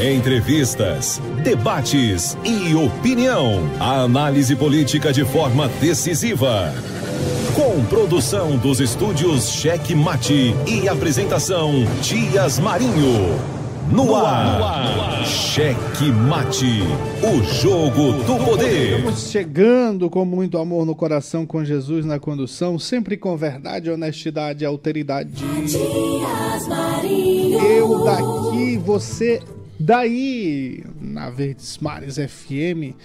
Entrevistas, debates e opinião. A análise política de forma decisiva. Com produção dos estúdios Cheque Mate e apresentação Dias Marinho. No ar, Cheque Mate, o jogo do poder. Estamos chegando com muito amor no coração, com Jesus na condução, sempre com verdade, honestidade e alteridade. Dias Marinho. Eu daqui, você daí, na Verdes Mares FM.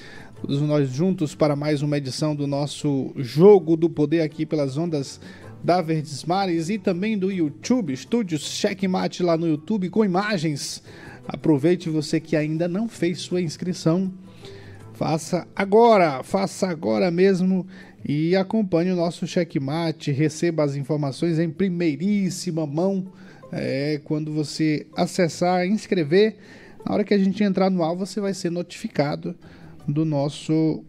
Todos nós juntos para mais uma edição do nosso Jogo do Poder aqui pelas ondas da Verdes Mares e também do YouTube, Estúdios Checkmate lá no YouTube com imagens. Aproveite você que ainda não fez sua inscrição. Faça agora, faça agora mesmo e acompanhe o nosso checkmate, receba as informações em primeiríssima mão. É, quando você acessar, inscrever, na hora que a gente entrar no ar, você vai ser notificado do nosso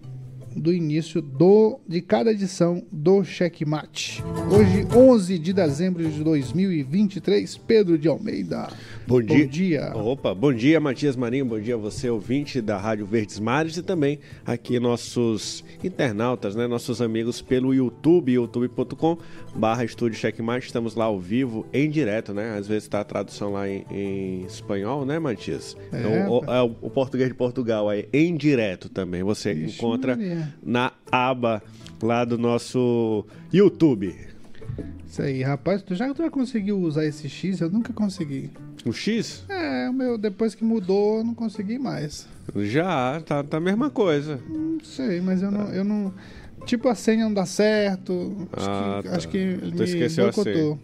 do início do de cada edição do Checkmate. Hoje, 11 de dezembro de 2023, Pedro de Almeida. Bom dia. Bom dia. Opa, bom dia, Matias Marinho. Bom dia a você, ouvinte da Rádio Verdes Mares e também aqui nossos internautas, né? Nossos amigos pelo YouTube, youtube.com barra Estúdio Checkmate. Estamos lá ao vivo, em direto, né? Às vezes está a tradução lá em, em espanhol, né, Matias? É, Então, o, é o- o português de Portugal é em direto também. Você Ixi, encontra Maria. Na aba lá do nosso YouTube. Isso aí, rapaz, tu já tu já conseguiu usar esse X? Eu nunca consegui. O X? É, o meu, depois que mudou, eu não consegui mais. Já, tá, tá a mesma coisa. Não sei, mas eu não, eu não. Tipo, a senha não dá certo. Acho Ah, que, tá. acho que Tu me esqueceu a boicotou.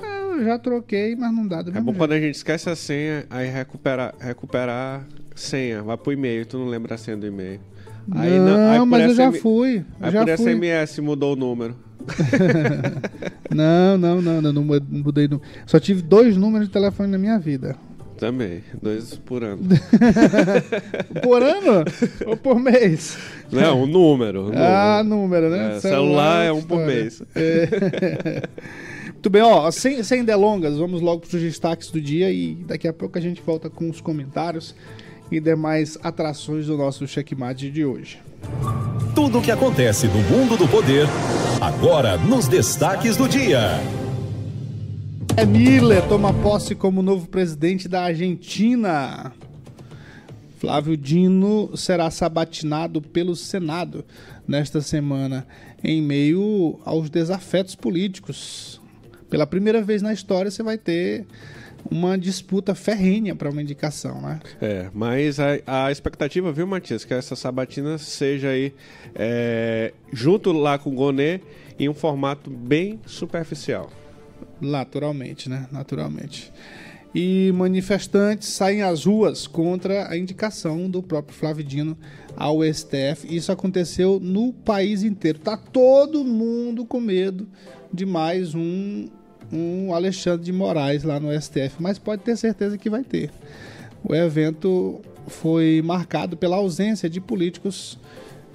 Ah, Eu já troquei, mas não dá. do É bom jeito. quando a gente esquece a senha, aí recuperar, recuperar senha. Vai pro e-mail, tu não lembra a senha do e-mail. Aí não, aí por mas eu já fui. Aí já por fui. SMS mudou o número. Não, não, não, não, não mudei. Não. Só tive dois números de telefone na minha vida. Também, dois por ano. Por ano ou por mês? não, o número. número. Ah, número, né? É, celular é um por história. mês. É. Muito bem, ó, sem, sem delongas, vamos logo para os destaques do dia e daqui a pouco a gente volta com os comentários e demais atrações do nosso checkmate de hoje. Tudo o que acontece no mundo do poder, agora nos destaques do dia. É Miller toma posse como novo presidente da Argentina. Flávio Dino será sabatinado pelo Senado nesta semana, em meio aos desafetos políticos. Pela primeira vez na história, você vai ter uma disputa ferrenha para uma indicação, né? É, mas a, a expectativa, viu, Matias, que essa sabatina seja aí é, junto lá com o Gonê em um formato bem superficial. Naturalmente, né? Naturalmente. E manifestantes saem às ruas contra a indicação do próprio Flávio Dino ao STF. Isso aconteceu no país inteiro. Tá todo mundo com medo de mais um, um Alexandre de Moraes lá no STF, mas pode ter certeza que vai ter. O evento foi marcado pela ausência de políticos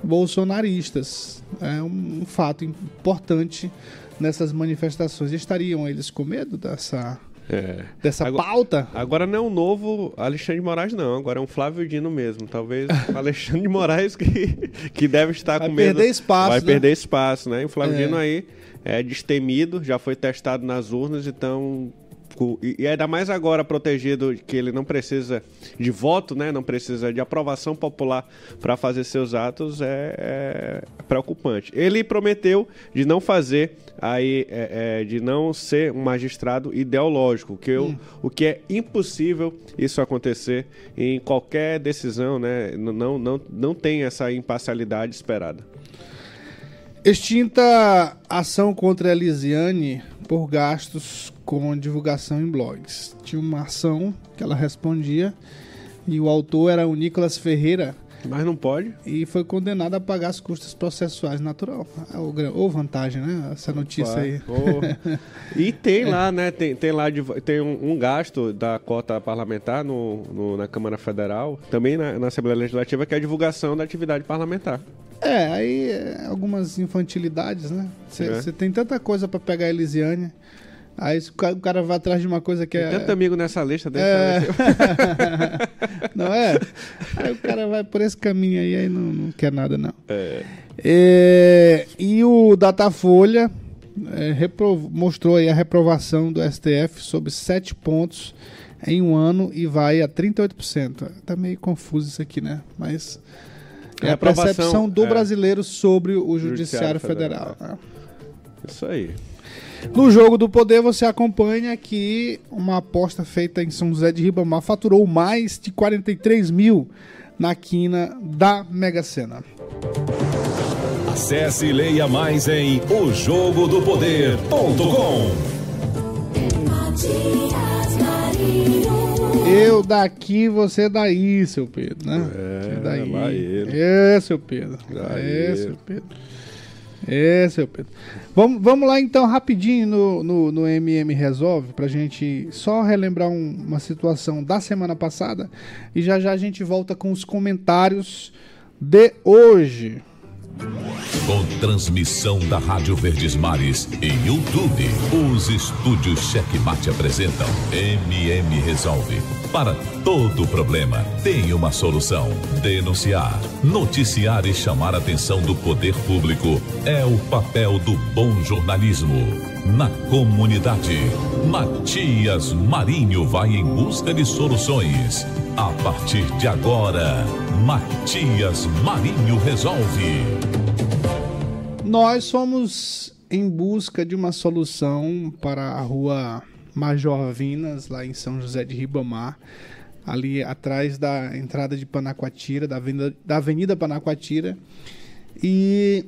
bolsonaristas. É um fato importante nessas manifestações. Estariam eles com medo dessa, É. dessa Agora- pauta? Agora não é um novo Alexandre de Moraes, não. Agora é um Flávio Dino mesmo. Talvez o Alexandre de Moraes que, que deve estar Vai com medo. perder espaço, Vai né? perder espaço, né? E o Flávio É. Dino aí é destemido, já foi testado nas urnas, então. E ainda mais agora protegido que ele não precisa de voto, né? Não precisa de aprovação popular para fazer seus atos é, é preocupante. Ele prometeu de não fazer aí é, é, de não ser um magistrado ideológico, que eu, o que é impossível isso acontecer em qualquer decisão, né? Não, não, não tem essa imparcialidade esperada. Extinta ação contra a Elisiane por gastos com divulgação em blogs. Tinha uma ação que ela respondia e o autor era o Nicolas Ferreira, Mas não pode. e foi condenado a pagar as custas processuais natural. Ou, gra- ou vantagem, né? Essa notícia Vai. aí. Ô. E tem lá, né? Tem, tem lá de- tem um, um gasto da cota parlamentar no, no- na Câmara Federal, também na, na Assembleia Legislativa, que é a divulgação da atividade parlamentar. É, aí é, algumas infantilidades, né? Você É. tem tanta coisa pra pegar a Elisiane. Aí o ca- o cara vai atrás de uma coisa que é. Tem tanto amigo nessa lista dele. É. não é? Aí o cara vai por esse caminho aí, aí não, não quer nada, não. É. É, e o Datafolha é, repro- mostrou aí a reprovação do STF sobre sete pontos em um ano e vai a 38%. Tá meio confuso isso aqui, né? Mas é, É a percepção do é. brasileiro sobre o Judiciário Judiciário Federal, Federal. né? Isso aí. No jogo do poder, você acompanha que uma aposta feita em São José de Ribamar faturou mais de 43 mil na quina da Mega Sena. Acesse e leia mais em ojogodopoder.com. Eu daqui, você daí, seu Pedro, né? É, daí. lá ele. É, seu Pedro. Lá é, ele. seu Pedro. É, seu Pedro. Vamos, vamos lá então, rapidinho no, no, no MM Resolve, pra gente só relembrar um- uma situação da semana passada e já já a gente volta com os comentários de hoje. Com transmissão da Rádio Verdes Mares em YouTube, os estúdios Checkmate apresentam MM Resolve. Para todo problema, tem uma solução. Denunciar, noticiar e chamar a atenção do poder público é o papel do bom jornalismo. Na comunidade, Matias Marinho vai em busca de soluções. A partir de agora, Matias Marinho resolve. Nós fomos em busca de uma solução para a rua Major Vinas, lá em São José de Ribamar, ali atrás da entrada de Panacoatira, da avenida, da avenida Panacoatira, e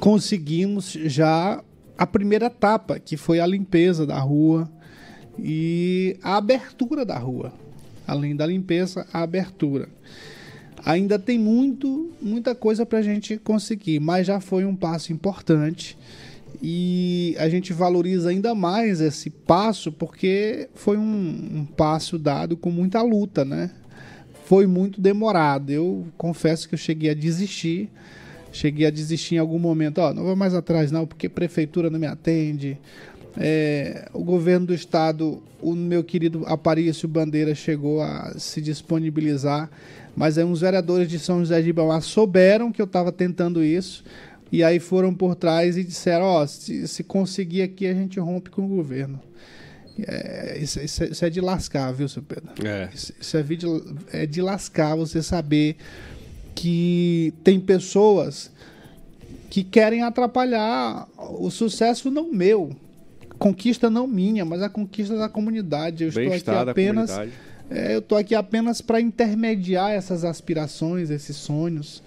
conseguimos já a primeira etapa, que foi a limpeza da rua e a abertura da rua. Além da limpeza, a abertura. Ainda tem muito, muita coisa para a gente conseguir, mas já foi um passo importante e a gente valoriza ainda mais esse passo porque foi um, um passo dado com muita luta, né? Foi muito demorado. Eu confesso que eu cheguei a desistir, cheguei a desistir em algum momento. Ó, não vou mais atrás não, porque prefeitura não me atende. É, o governo do estado, o meu querido Aparício Bandeira chegou a se disponibilizar, mas aí uns vereadores de São José de Ibauá souberam que eu estava tentando isso e aí foram por trás e disseram, ó, se, se conseguir aqui a gente rompe com o governo. É, isso, isso é- isso é de lascar, viu, seu Pedro? É. Isso, isso é, de, é de lascar você saber que tem pessoas que querem atrapalhar o sucesso não meu, conquista não minha, mas a conquista da comunidade. Eu estou aqui apenas, é, eu estou aqui apenas para intermediar essas aspirações, esses sonhos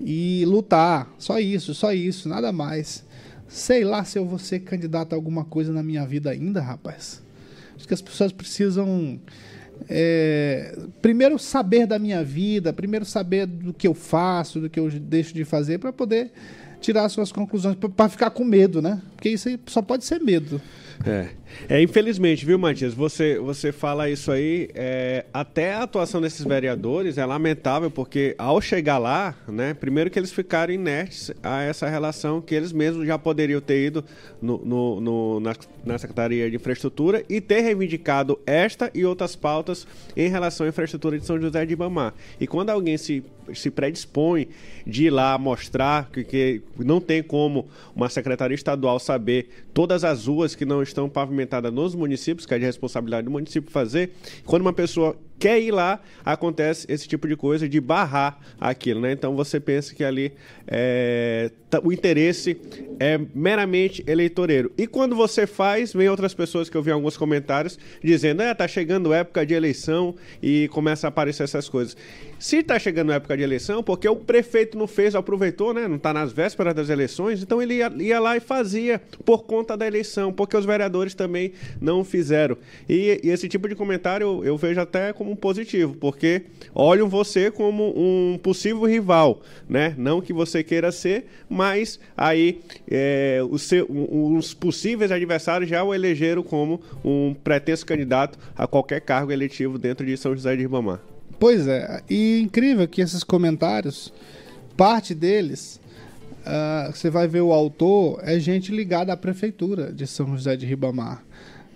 e lutar. Só isso, só isso, nada mais. Sei lá se eu vou ser candidato a alguma coisa na minha vida ainda, rapaz. Acho que as pessoas precisam é, primeiro saber da minha vida, primeiro saber do que eu faço, do que eu deixo de fazer, para poder tirar suas conclusões, para ficar com medo, né? Porque isso aí só pode ser medo. É. é, infelizmente, viu, Matias? Você, você fala isso aí, é, até a atuação desses vereadores é lamentável, porque ao chegar lá, né, primeiro que eles ficaram inertes a essa relação que eles mesmos já poderiam ter ido no, no- no- na, na Secretaria de Infraestrutura e ter reivindicado esta e outras pautas em relação à infraestrutura de São José de Ibamar. E quando alguém se, se predispõe de ir lá mostrar que, que não tem como uma secretaria estadual saber todas as ruas que não estão pavimentadas nos municípios, que é de responsabilidade do município fazer, quando uma pessoa quer ir lá, acontece esse tipo de coisa de barrar aquilo, né? Então você pensa que ali é, tá- o interesse é meramente eleitoreiro. E quando você faz, vem outras pessoas que eu vi alguns comentários dizendo, é, tá chegando época de eleição e começa a aparecer essas coisas. Se tá chegando época de eleição, porque o prefeito não fez, aproveitou, né? Não tá nas vésperas das eleições, então ele ia, ia lá e fazia por conta da eleição, porque os vereadores também não fizeram. E, e esse tipo de comentário eu, eu vejo até com como positivo, porque olham você como um possível rival, né? Não que você queira ser, mas aí é, os, os possíveis adversários já o elegeram como um pretenso candidato a qualquer cargo eletivo dentro de São José de Ribamar. Pois é, e incrível que esses comentários, parte deles, uh, você vai ver o autor, é gente ligada à prefeitura de São José de Ribamar.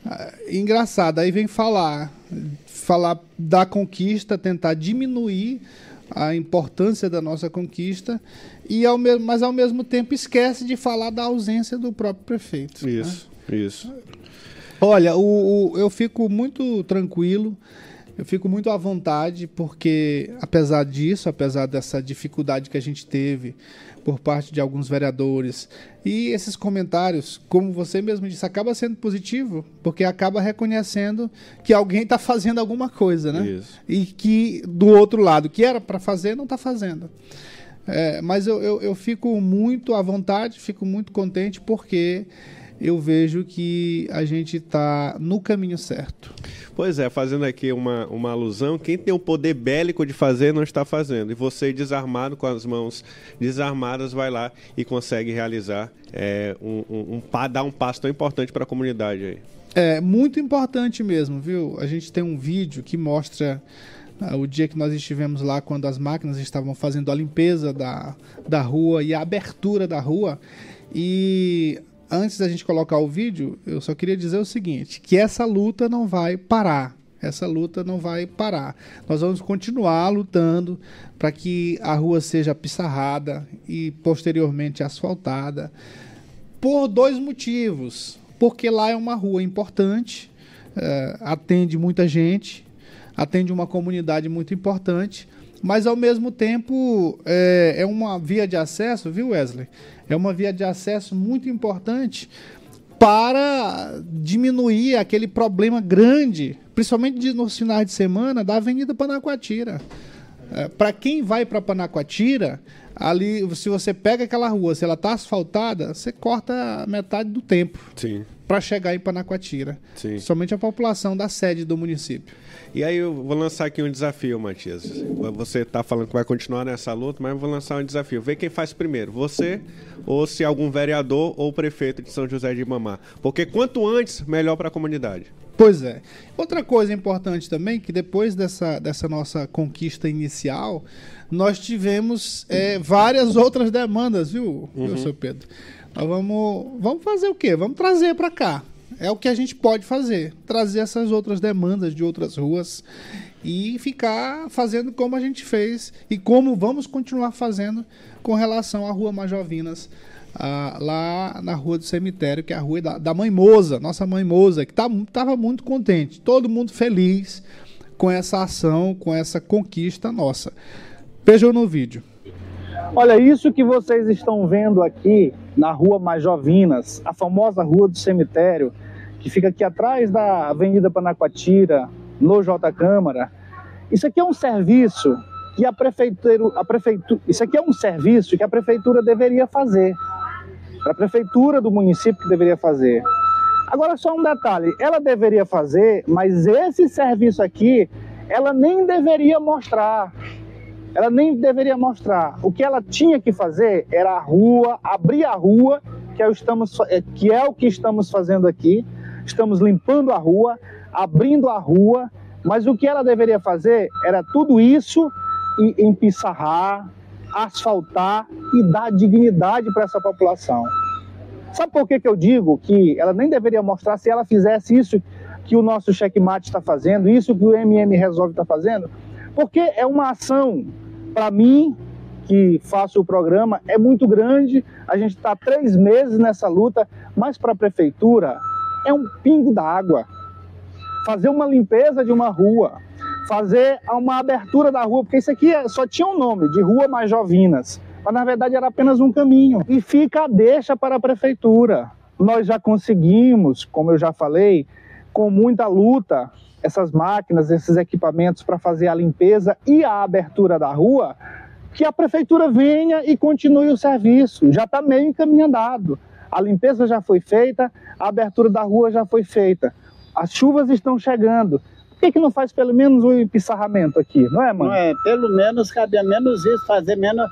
Uh, engraçado, aí vem falar, falar da conquista, tentar diminuir a importância da nossa conquista, e ao mesmo, mas ao mesmo tempo esquece de falar da ausência do próprio prefeito. Isso, né? isso. Olha, o, o, eu fico muito tranquilo eu fico muito à vontade porque, apesar disso, apesar dessa dificuldade que a gente teve por parte de alguns vereadores e esses comentários, como você mesmo disse, acaba sendo positivo porque acaba reconhecendo que alguém está fazendo alguma coisa, né? Isso. E que do outro lado, que era para fazer, não está fazendo. É, mas eu, eu, eu fico muito à vontade, fico muito contente porque eu vejo que a gente está no caminho certo. Pois é, fazendo aqui uma, uma alusão, quem tem o poder bélico de fazer não está fazendo. E você, desarmado, com as mãos desarmadas, vai lá e consegue realizar, é, um, um, um, dar um passo tão importante para a comunidade aí. É, muito importante mesmo, viu? A gente tem um vídeo que mostra uh, o dia que nós estivemos lá, quando as máquinas estavam fazendo a limpeza da, da rua e a abertura da rua. E antes da gente colocar o vídeo, eu só queria dizer o seguinte: que essa luta não vai parar. Essa luta não vai parar. Nós vamos continuar lutando para que a rua seja pissarrada e posteriormente asfaltada. Por dois motivos. Porque lá é uma rua importante, uh, atende muita gente, atende uma comunidade muito importante, mas ao mesmo tempo é, é uma via de acesso, viu, Wesley? é uma via de acesso muito importante para diminuir aquele problema grande, principalmente nos finais de semana, da Avenida Panacoatira. É, para quem vai para Panacoatira, ali, se você pega aquela rua, se ela está asfaltada, você corta metade do tempo para chegar em Panacoatira. Sim. Somente a população da sede do município. E aí eu vou lançar aqui um desafio, Matias. Você está falando que vai continuar nessa luta, mas eu vou lançar um desafio. Vê quem faz primeiro, você ou se algum vereador ou prefeito de São José de Mamá. Porque quanto antes, melhor para a comunidade. Pois é. Outra coisa importante também, que depois dessa, dessa nossa conquista inicial, nós tivemos é, várias outras demandas, viu, uhum. seu Pedro? Nós vamos, vamos fazer o quê? Vamos trazer para cá. É o que a gente pode fazer, trazer essas outras demandas de outras ruas e ficar fazendo como a gente fez e como vamos continuar fazendo com relação à Rua Majovinas, ah, lá na Rua do Cemitério, que é a rua da, da Mãe Moza, nossa Mãe Moza, que estava tá, muito contente, todo mundo feliz com essa ação, com essa conquista nossa. Vejam no vídeo. Olha, isso que vocês estão vendo aqui na Rua Majovinas, a famosa Rua do Cemitério, que fica aqui atrás da Avenida Panacoatira, no J Câmara. Isso aqui é um serviço que a prefeitura, a prefeitura, isso aqui é um serviço que a prefeitura deveria fazer. A prefeitura do município que deveria fazer. Agora só um detalhe, ela deveria fazer, mas esse serviço aqui, ela nem deveria mostrar. Ela nem deveria mostrar. O que ela tinha que fazer era a rua, abrir a rua, que é, estamos, que é o que estamos fazendo aqui estamos limpando a rua, abrindo a rua, mas o que ela deveria fazer era tudo isso e empissarrar, asfaltar e dar dignidade para essa população. Sabe por que, que eu digo que ela nem deveria mostrar se ela fizesse isso que o nosso checkmate está fazendo, isso que o MM Resolve está fazendo? Porque é uma ação, para mim, que faço o programa, é muito grande. A gente está três meses nessa luta, mas para a prefeitura é um pingo d'água. Fazer uma limpeza de uma rua, fazer uma abertura da rua, porque isso aqui é, só tinha um nome, de Rua Majovinas, mas na verdade era apenas um caminho. E fica a deixa para a prefeitura. Nós já conseguimos, como eu já falei, com muita luta, essas máquinas, esses equipamentos para fazer a limpeza e a abertura da rua, que a prefeitura venha e continue o serviço. Já está meio encaminhado. A limpeza já foi feita, a abertura da rua já foi feita. As chuvas estão chegando. Por que, que não faz pelo menos o pissarramento aqui, não é, mano? Não é, pelo menos cabia menos isso, fazer menos,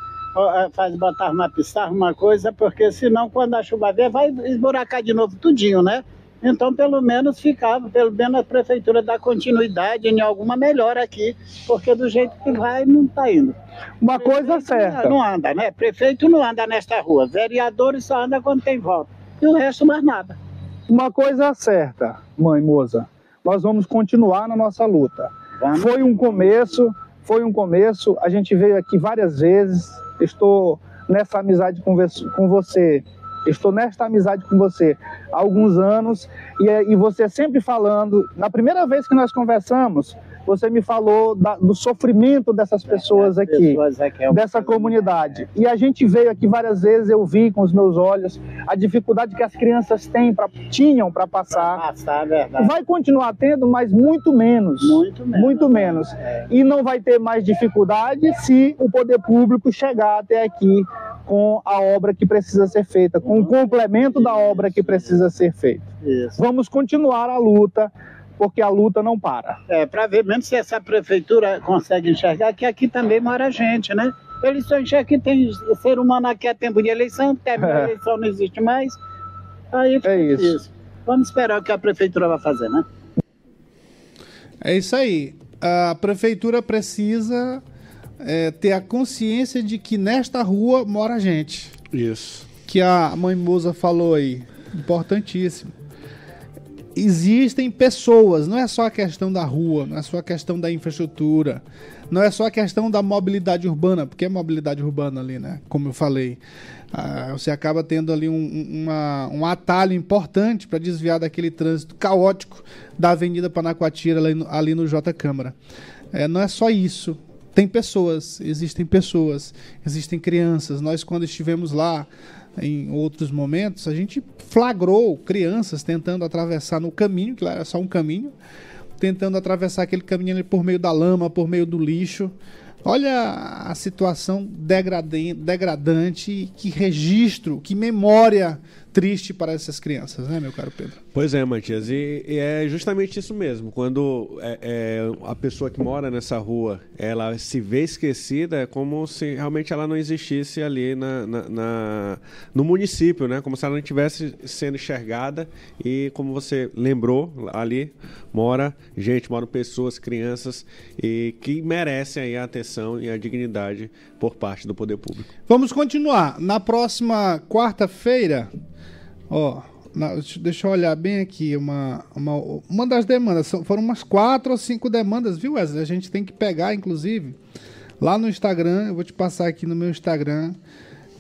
faz, botar uma pissarra, uma coisa, porque senão quando a chuva vier vai esburacar de novo tudinho, né? Então, pelo menos ficava, pelo menos a prefeitura dá continuidade em alguma melhora aqui, porque do jeito que vai, não está indo. Uma coisa certa. Não anda, né? Prefeito não anda nesta rua, vereadores só anda quando tem volta. E o resto mais nada. Uma coisa certa, mãe Moza. Nós vamos continuar na nossa luta. Vamos. Foi um começo, foi um começo. A gente veio aqui várias vezes. Estou nessa amizade com você. Estou nesta amizade com você há alguns anos e, e você sempre falando. Na primeira vez que nós conversamos, você me falou da- do sofrimento dessas pessoas aqui pessoas aqui é um dessa comunidade. E a gente veio aqui várias vezes, eu vi com os meus olhos a dificuldade que as crianças têm pra, tinham para Pra passar. passar, é verdade. Vai continuar tendo, mas muito menos. Muito menos. Muito menos. É. E não vai ter mais dificuldade se o poder público chegar até aqui com a obra que precisa ser feita, com o complemento da obra que precisa ser feita. Isso. Vamos continuar a luta, porque a luta não para. É, para ver mesmo se essa prefeitura consegue enxergar que aqui também mora gente, né? Eles só enxergam que tem ser humano aqui a tempo de eleição, termina a É. eleição, não existe mais. Aí É isso. difícil. Vamos esperar o que a prefeitura vai fazer, né? É isso aí. A prefeitura precisa é, ter a consciência de que nesta rua mora gente. Isso. Que a mãe Moza falou aí. Importantíssimo. Existem pessoas, não é só a questão da rua, não é só a questão da infraestrutura, não é só a questão da mobilidade urbana, porque é mobilidade urbana ali, né? Como eu falei. Ah, você acaba tendo ali um, um- uma- um atalho importante para desviar daquele trânsito caótico da Avenida Panacoatira ali no, ali no J Câmara. É, não é só isso. Tem pessoas, existem pessoas, existem crianças. Nós, quando estivemos lá em outros momentos, a gente flagrou crianças tentando atravessar no caminho, que lá era só um caminho, tentando atravessar aquele caminho por meio da lama, por meio do lixo. Olha a situação degradante, que registro, que memória triste para essas crianças, né, meu caro Pedro? Pois é, Matias, e, e é justamente isso mesmo. Quando é, é, a pessoa que mora nessa rua, ela se vê esquecida, é como se realmente ela não existisse ali na, na- na- no município, né? Como se ela não estivesse sendo enxergada e, como você lembrou, ali mora gente, moram pessoas, crianças e que merecem aí a atenção e a dignidade por parte do poder público. Vamos continuar. Na próxima quarta-feira, ó, na- deixa- eu olhar bem aqui, uma, uma, uma das demandas, foram umas quatro ou cinco demandas, viu, Wesley? A gente tem que pegar, inclusive, lá no Instagram, eu vou te passar aqui no meu Instagram,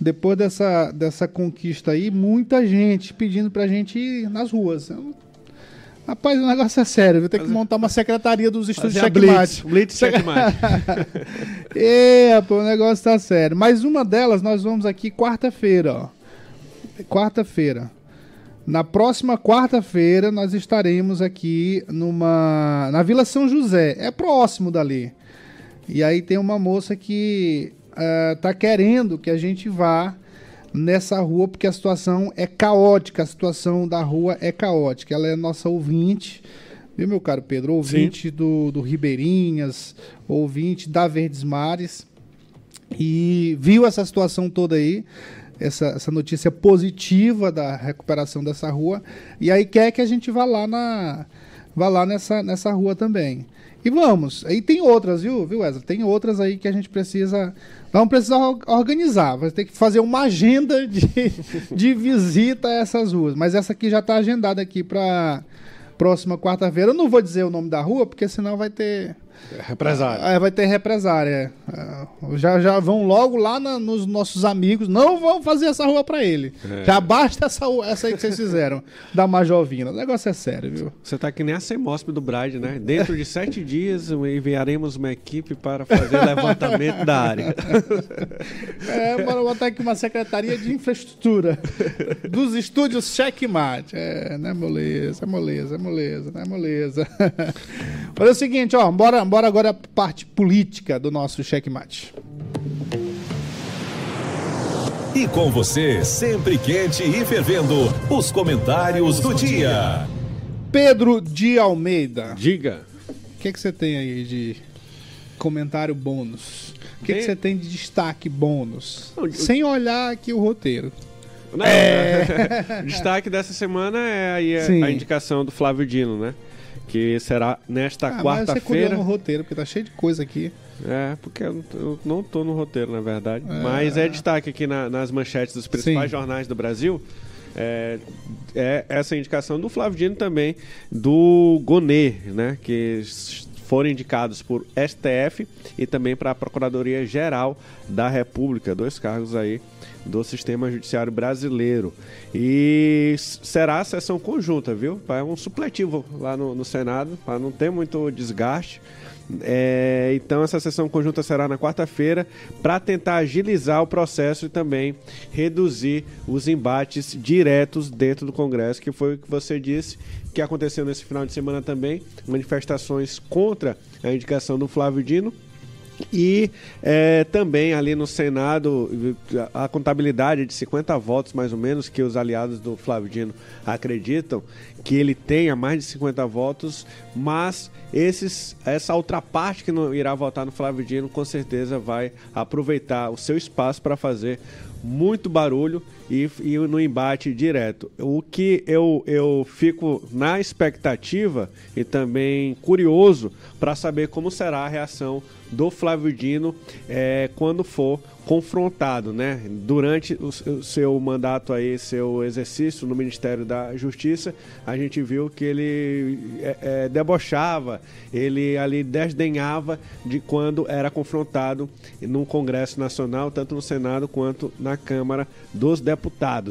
depois dessa, dessa conquista aí, muita gente pedindo pra gente ir nas ruas. Rapaz, o negócio é sério, eu tenho que montar uma secretaria dos a Checkmate. Blitz, Blitz Checkmate. É, pô, o negócio tá sério. Mas uma delas nós vamos aqui quarta-feira, ó. Quarta-feira. Na próxima quarta-feira nós estaremos aqui numa na Vila São José. É próximo dali. E aí tem uma moça que eh, tá querendo que a gente vá nessa rua porque a situação é caótica, a situação da rua é caótica. Ela é nossa ouvinte, viu, meu caro Pedro? Ouvinte do, do Ribeirinhas, ouvinte da Verdes Mares e viu essa situação toda aí, essa, essa notícia positiva da recuperação dessa rua, e aí quer que a gente vá lá na vá lá nessa, nessa rua também. E vamos, aí tem outras, viu, viu Wesley? Tem outras aí que a gente precisa. Vamos precisar or- organizar, vai ter que fazer uma agenda de, de visita a essas ruas. Mas essa aqui já está agendada aqui para próxima quarta-feira. Eu não vou dizer o nome da rua, porque senão vai ter. Represário. É, vai ter represária. é. Já, já vão logo lá na- nos nossos amigos. Não vão fazer essa rua pra ele. Já basta essa, essa aí que vocês fizeram, da Majovina. O negócio é sério, viu? Você tá que nem a CEMOSP do Bride, né? Dentro de sete dias enviaremos uma equipe para fazer levantamento da área. É, bora botar aqui uma secretaria de infraestrutura dos estúdios Checkmate. É, não é moleza, é moleza, é moleza, não é moleza. Olha o seguinte, ó, bora, bora agora a parte política do nosso Checkmate. E com você, sempre quente e fervendo, os comentários do dia. Pedro de Almeida. Diga. O que, que você tem aí de comentário bônus? O que, que Tem- você tem de destaque bônus? Não, eu- Sem olhar aqui o roteiro. Não, o destaque dessa semana é aí a, a indicação do Flávio Dino, né? Que será nesta Ah, mas você quarta-feira. no roteiro, porque tá cheio de coisa aqui. É, porque eu não tô- no roteiro, na verdade. Mas é destaque aqui na- nas manchetes dos principais Sim. jornais do Brasil. É, é essa indicação do Flávio Dino também, do Gonê, né? Que foram indicados por STF e também para a Procuradoria Geral da República. Dois cargos aí do sistema judiciário brasileiro. E será a sessão conjunta, viu? É um supletivo lá no, no Senado, para não ter muito desgaste. É, então essa sessão conjunta será na quarta-feira para tentar agilizar o processo e também reduzir os embates diretos dentro do Congresso, que foi o que você disse que aconteceu nesse final de semana também, manifestações contra a indicação do Flávio Dino. E é, também ali no Senado, a contabilidade de 50 votos, mais ou menos, que os aliados do Flávio Dino acreditam que ele tenha mais de 50 votos, mas esses, essa outra parte que não irá votar no Flávio Dino, com certeza vai aproveitar o seu espaço para fazer muito barulho e, e no embate direto. O que eu, eu fico na expectativa e também curioso para saber como será a reação do Flávio Dino eh, quando for confrontado, né? Durante o, seu mandato aí, seu exercício no Ministério da Justiça, a gente viu que ele eh, eh, debochava, ele ali desdenhava de quando era confrontado no Congresso Nacional, tanto no Senado quanto na Câmara dos Deputados.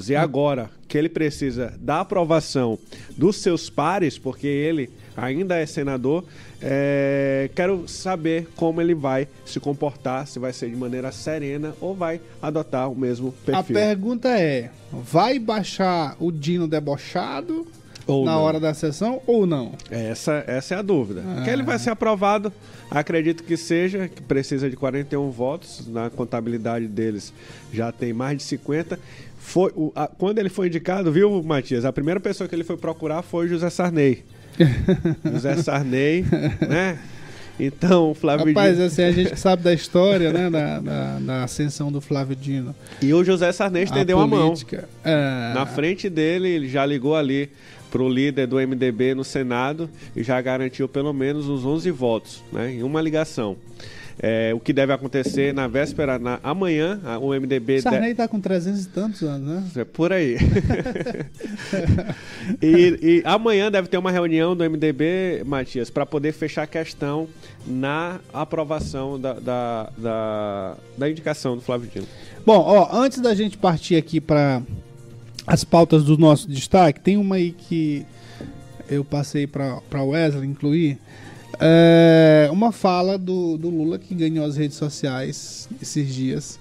E agora que ele precisa da aprovação dos seus pares, porque ele ainda é senador, é, quero saber como ele vai se comportar, se vai ser de maneira serena ou vai adotar o mesmo A perfil. pergunta é: vai baixar o Dino debochado Ou na não. hora da sessão ou não? Essa, essa é a dúvida. Que ele vai ser aprovado, acredito que seja, que precisa de 41 votos, na contabilidade deles já tem mais de 50. Foi, o- a- quando ele foi indicado, viu, Matias? A primeira pessoa que ele foi procurar foi José Sarney. José Sarney, né? Então, o Flávio Rapaz, Dino. assim, a gente sabe da história, né, da, da, da ascensão do Flávio Dino. E o José Sarney estendeu a, mão. política, é, Na frente dele, ele já ligou ali pro líder do MDB no Senado e já garantiu pelo menos uns 11 votos, né, em uma ligação. É, o que deve acontecer na véspera, na, amanhã, a- o MDB... de- Sarney tá com 300 e tantos anos, né? É por aí. e, e amanhã deve ter uma reunião do MDB, Matias, para poder fechar a questão na aprovação da, da, da, da indicação do Flávio Dino. Bom, ó, antes da gente partir aqui para as pautas do nosso destaque, tem uma aí que eu passei para Wesley incluir. É, uma fala do, do Lula que ganhou as redes sociais esses dias.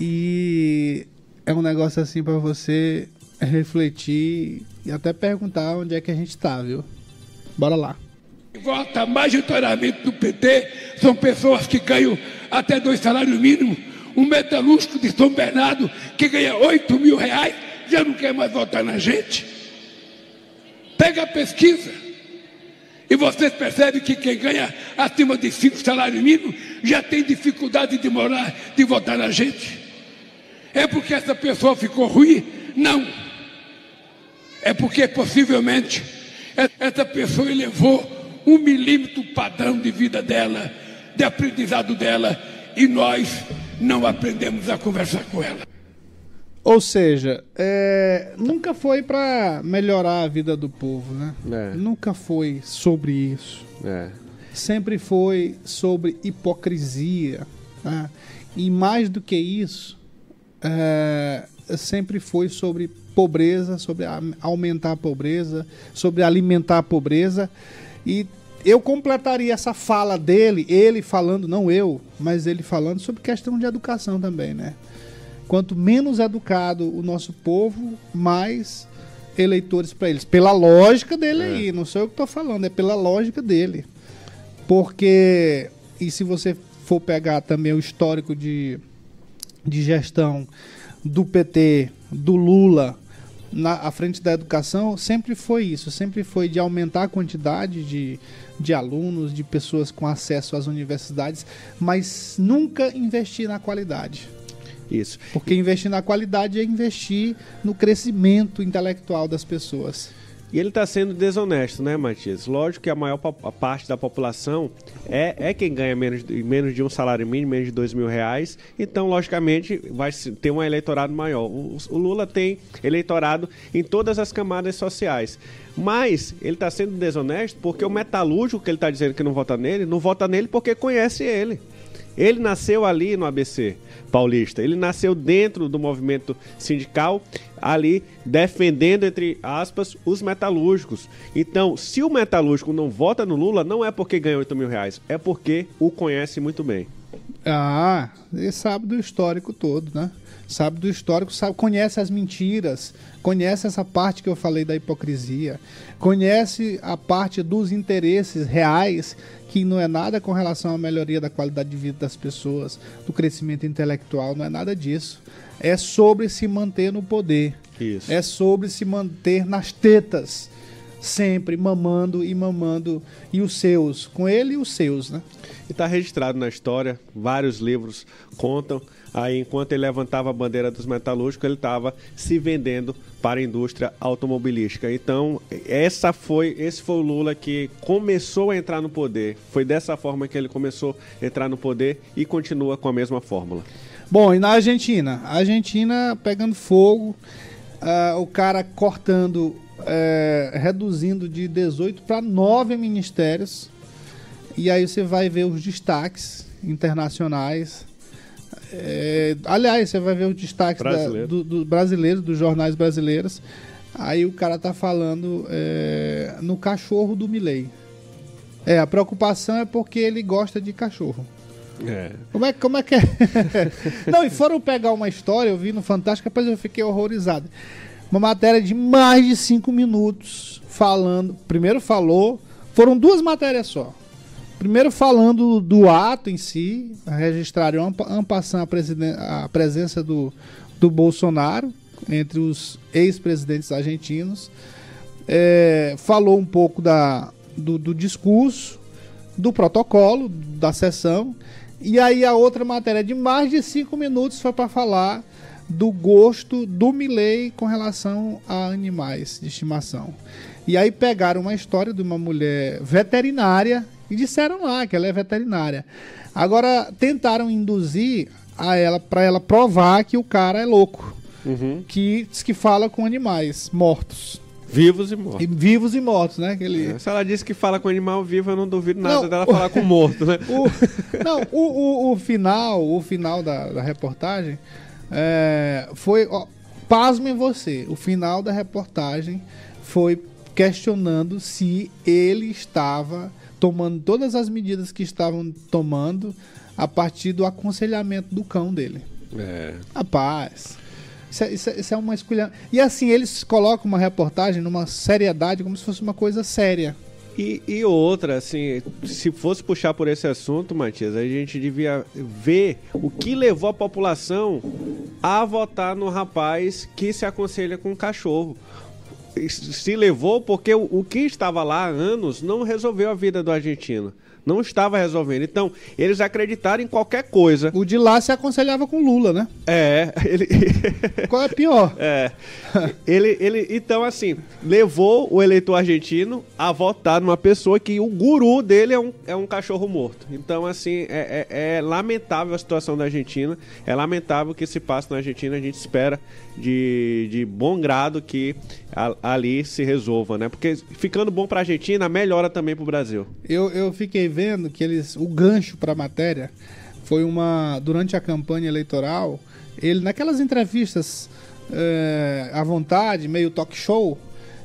E é um negócio assim para você refletir e até perguntar onde é que a gente tá, viu? Bora lá. vota majoritariamente do PT são pessoas que ganham até dois salários mínimos. Um metalúrgico de São Bernardo que ganha 8 mil reais já não quer mais votar na gente. Pega a pesquisa e vocês percebem que quem ganha acima de cinco salários mínimos já tem dificuldade de morar, de votar na gente. É porque essa pessoa ficou ruim? Não. É porque possivelmente essa pessoa elevou um milímetro padrão de vida dela, de aprendizado dela, e nós não aprendemos a conversar com ela. Ou seja, é, nunca foi para melhorar a vida do povo, né? É. Nunca foi sobre isso. É. Sempre foi sobre hipocrisia. né? E mais do que isso, é, sempre foi sobre pobreza, sobre aumentar a pobreza, sobre alimentar a pobreza. E eu completaria essa fala dele, ele falando, não eu, mas ele falando sobre questão de educação também, né? Quanto menos educado o nosso povo, mais eleitores para eles. Pela lógica dele aí, não sou eu que estou falando, é pela lógica dele. Porque, e se você for pegar também o histórico de, de gestão do PT, do Lula, na à frente da educação sempre foi isso, sempre foi de aumentar a quantidade de, de alunos, de pessoas com acesso às universidades, mas nunca investir na qualidade. Isso. Porque investir na qualidade é investir no crescimento intelectual das pessoas. E ele está sendo desonesto, né, Matias? Lógico que a maior a parte da população é, é quem ganha menos, de- menos de um salário mínimo, menos de dois mil reais. Então, logicamente, vai ter um eleitorado maior. O, o Lula tem eleitorado em todas as camadas sociais. Mas ele está sendo desonesto porque o metalúrgico que ele está dizendo que não vota nele, não vota nele porque conhece ele. Ele nasceu ali no ABC paulista. Ele nasceu dentro do movimento sindical, ali defendendo, entre aspas, os metalúrgicos. Então, se o metalúrgico não vota no Lula, não é porque ganha 8 mil reais, é porque o conhece muito bem. Ah, ele sabe do histórico todo, né? Sabe do histórico, sabe, conhece as mentiras, conhece essa parte que eu falei da hipocrisia, conhece a parte dos interesses reais, que não é nada com relação à melhoria da qualidade de vida das pessoas, do crescimento intelectual, não é nada disso. É sobre se manter no poder. Isso. É sobre se manter nas tetas, sempre mamando e mamando e os seus, com ele e os seus, né? E está registrado na história, vários livros contam. Aí, enquanto ele levantava a bandeira dos metalúrgicos, ele estava se vendendo para a indústria automobilística. Então, essa foi, esse foi o Lula que começou a entrar no poder. Foi dessa forma que ele começou a entrar no poder e continua com a mesma fórmula. Bom, e na Argentina? A Argentina pegando fogo, ah, o cara cortando, eh, reduzindo de 18 para 9 ministérios. E aí você vai ver os destaques internacionais. Eh, aliás, você vai ver os destaques da- Brasileiro. do, do brasileiros, dos jornais brasileiros. Aí o cara tá falando eh, no cachorro do Milley. É, a preocupação é porque ele gosta de cachorro. É. Como é, como é que é? Não, e foram pegar uma história, eu vi no Fantástico, depois eu fiquei horrorizado. Uma matéria de mais de cinco minutos falando. Primeiro falou. Foram duas matérias só. Primeiro falando do ato em si, registraram ampassando a, a presença do, do Bolsonaro entre os ex-presidentes argentinos. É, falou um pouco da, do, do discurso, do protocolo, da sessão. E aí a outra matéria de mais de cinco minutos foi para falar do gosto do Milley com relação a animais de estimação. E aí pegaram uma história de uma mulher veterinária e disseram lá que ela é veterinária. Agora tentaram induzir a ela para ela provar que o cara é louco, que diz que fala com animais mortos, Vivos e mortos. e vivos e mortos, né? Que ele- É, Se ela disse que fala com animal vivo, eu não duvido nada Não, dela o- falar com morto, né? O- não, o, o, o final, o final da, da reportagem é, foi. Ó, pasmem você, o final da reportagem foi questionando se ele estava tomando todas as medidas que estavam tomando a partir do aconselhamento do cão dele. É. Rapaz. Isso é, isso é- isso é uma escolha. E assim, eles colocam uma reportagem numa seriedade como se fosse uma coisa séria. E, e outra, assim, se fosse puxar por esse assunto, Matias, a gente devia ver o que levou a população a votar no rapaz que se aconselha com cachorro. Se levou porque o, o que estava lá há anos não resolveu a vida do argentino. Não estava resolvendo. Então, eles acreditaram em qualquer coisa. O de lá se aconselhava com Lula, né? É, ele. Qual é pior? É. Ele, ele, então, assim, levou o eleitor argentino a votar numa pessoa que o guru dele é um, é um cachorro morto. Então, assim, é, é- é lamentável a situação da Argentina. É lamentável o que se passa na Argentina. A gente espera de, de bom grado que a- ali se resolva, né? Porque ficando bom pra Argentina, melhora também pro Brasil. Eu, eu fiquei vendo que eles. O gancho pra matéria foi uma. Durante a campanha eleitoral, ele, naquelas entrevistas é, à vontade, meio talk show,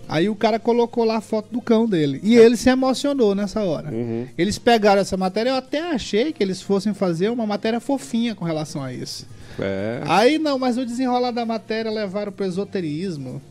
aí o cara colocou lá a foto do cão dele. E ele se emocionou nessa hora. Eles pegaram essa matéria, eu até achei que eles fossem fazer uma matéria fofinha com relação a isso. É. Aí não, mas o desenrolar da matéria levaram pro esoterismo.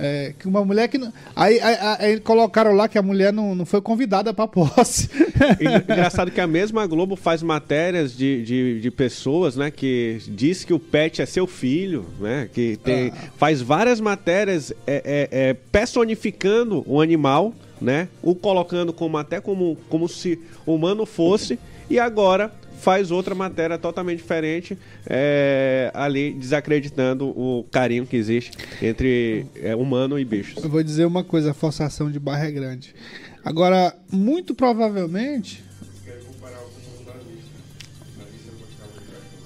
É, que uma mulher que. não- Aí, aí, aí colocaram lá que a mulher não, não foi convidada pra posse. Engraçado que a mesma Globo faz matérias de, de, de pessoas, né? Que diz que o pet é seu filho, né? Que tem, faz várias matérias é, é, é, personificando o animal, né? O colocando como até como, como se humano fosse. E agora faz outra matéria totalmente diferente, é, ali desacreditando o carinho que existe entre é, humano e bichos. Eu vou dizer uma coisa, a forçação de barra é grande. Agora, muito provavelmente.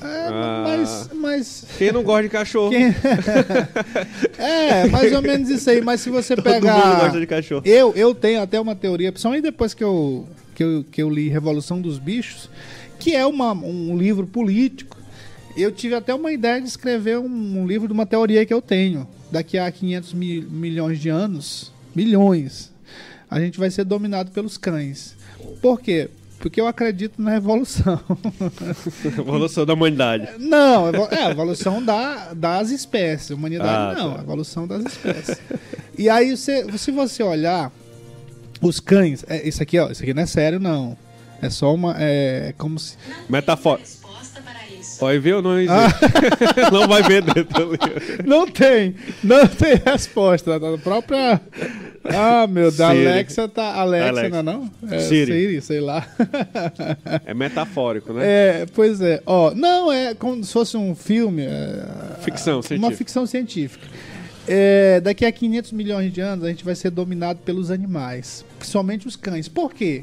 É, Ah. mas, mas. Quem não gosta de cachorro? Quem- é, mais ou menos isso aí. Mas se você Todo mundo pegar. gosta de cachorro. Eu, eu tenho até uma teoria, principalmente depois que eu, que eu, que eu li Revolução dos Bichos, que é uma, um livro político. Eu tive até uma ideia de escrever um, um livro de uma teoria que eu tenho. Daqui a 500 mil, milhões de anos, milhões, a gente vai ser dominado pelos cães. Por quê? Porque eu acredito na evolução. Evolução da humanidade. Não, é a evolução da, das espécies. Humanidade Ah, não, tá. a evolução das espécies. e aí, você, se você olhar os cães, é, isso aqui, ó, isso aqui não é sério, não. É só uma. É como se. Metafórico. Resposta para isso. Olha, viu? Não existe. Ah. não vai ver dentro do livro. Não tem! Não tem resposta. A própria. Ah, meu Deus, a Siri. Alexa tá. Alexa, Alexa. não é não? É, Siri. Siri, sei lá. É metafórico, né? É, pois é. Ó, não, é como se fosse um filme. é, Ficção Uma científica. ficção científica. É, daqui a 500 milhões de anos a gente vai ser dominado pelos animais, principalmente os cães. Por quê?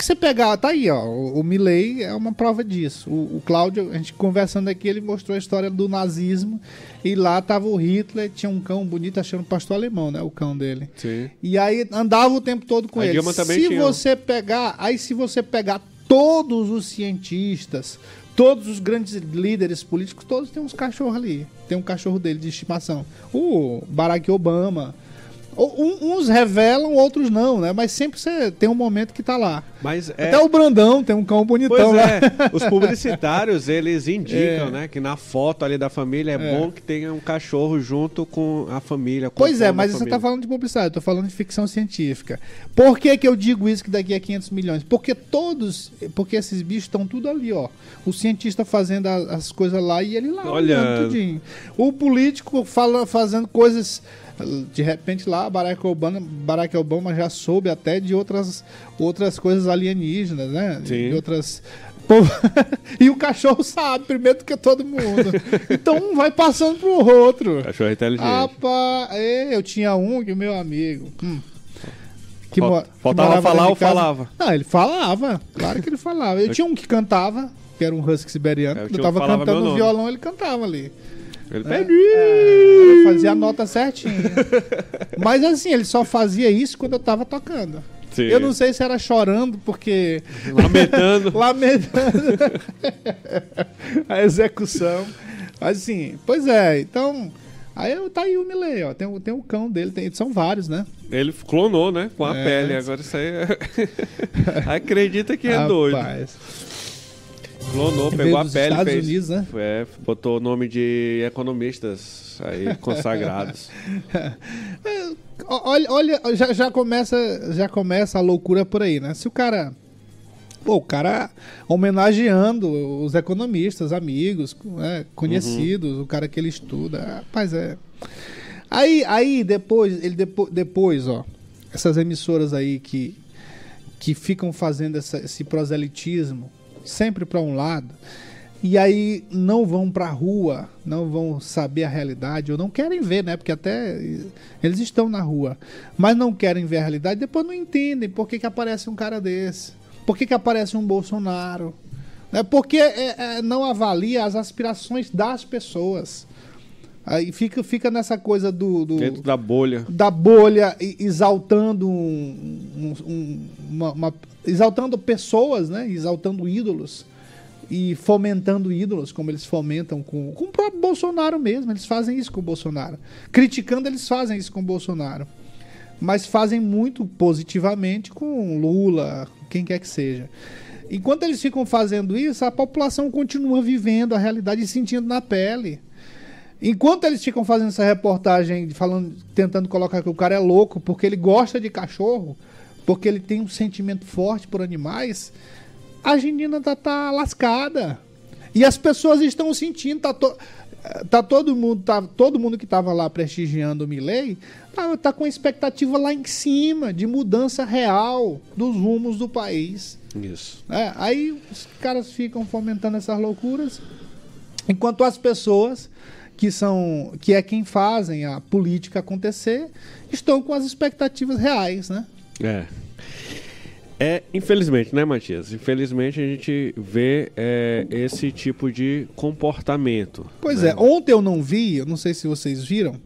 Que você pegar, tá aí, ó, o, o Milley é uma prova disso. O, o Cláudio, a gente conversando aqui, ele mostrou a história do nazismo e lá tava o Hitler, tinha um cão bonito, achando pastor alemão, né, o cão dele. Sim. E aí andava o tempo todo com A ele. Dilma também se tinha. você pegar, aí se você pegar todos os cientistas, todos os grandes líderes políticos, todos têm uns cachorros ali. Tem um cachorro dele de estimação. O Barack Obama. Um- Uns revelam, outros não, né? Mas sempre você tem um momento que tá lá. Mas é. Até o Brandão tem um cão bonitão Pois lá. é, os publicitários, eles indicam, É. né, que na foto ali da família é, É. bom que tenha um cachorro junto com a família. Pois é, mas você tá falando de publicidade, eu tô falando de ficção científica. Por que que eu digo isso que daqui a 500 milhões? Porque todos, porque esses bichos estão tudo ali, ó. O cientista fazendo as coisas lá e ele lá tudinho. O político fala, fazendo coisas de repente lá Barack Obama, Barack Obama já soube até de outras outras coisas alienígenas, né? Sim. De outras e o cachorro sabe primeiro do que todo mundo. Então um vai passando pro outro. Cachorro inteligente. Rapaz, é, eu tinha um que meu amigo. hum, que faltava falar ou falava? Não, ele falava. Claro que ele falava. Eu tinha um que cantava, que era um husky siberiano. É, eu Eu, tava cantando violão, ele cantava ali. Ele É, pede. é, ele fazia a nota certinha. Mas assim, ele só fazia isso quando eu tava tocando. Sim. Eu não sei se era chorando, porque. Lamentando. Lamentando a execução. Mas assim, pois é, então. Aí tá aí o Milley, ó. Tem, tem o cão dele, tem, são vários, né? Ele clonou, né? Com a É. pele. Agora isso aí é... Acredita que é doido. Clonou, pegou a pele Estados fez. Unidos, né? É, botou o nome de economistas aí consagrados. Ó, Olha, olha já, já, começa, já começa a loucura por aí, né? Se o cara. Pô, o cara homenageando os economistas, amigos, né, conhecidos, o cara que ele estuda. Rapaz, é. Aí, aí depois, ele depo, depois, ó, essas emissoras aí que, que ficam fazendo essa- esse proselitismo sempre para um lado e aí não vão pra rua, não vão saber a realidade ou não querem ver, né? Porque até eles estão na rua, mas não querem ver a realidade, depois não entendem por que, que aparece um cara desse. Por que, que aparece um Bolsonaro? É porque é, é, não avalia as aspirações das pessoas. Aí fica, fica nessa coisa do, do- Dentro da bolha. da bolha exaltando um- um- uma, uma- exaltando pessoas, né? Exaltando ídolos e fomentando ídolos, como eles fomentam com, com o próprio Bolsonaro mesmo. Eles fazem isso com o Bolsonaro. Criticando, eles fazem isso com o Bolsonaro. Mas fazem muito positivamente com Lula, quem quer que seja. Enquanto eles ficam fazendo isso, a população continua vivendo a realidade e sentindo na pele. Enquanto eles ficam fazendo essa reportagem, falando, tentando colocar que o cara é louco porque ele gosta de cachorro, porque ele tem um sentimento forte por animais, a Argentina tá, tá lascada. E as pessoas estão sentindo, tá, to- tá todo mundo, tá, todo mundo que tava lá prestigiando o Milley, tá, tá com expectativa lá em cima de mudança real dos rumos do país. Isso. É, aí os caras ficam fomentando essas loucuras, enquanto as pessoas que são que é quem fazem a política acontecer estão com as expectativas reais, né? É. É, infelizmente, né, Matias? Infelizmente a gente vê é, esse tipo de comportamento. Pois né? é, ontem eu não vi, eu não sei se vocês viram,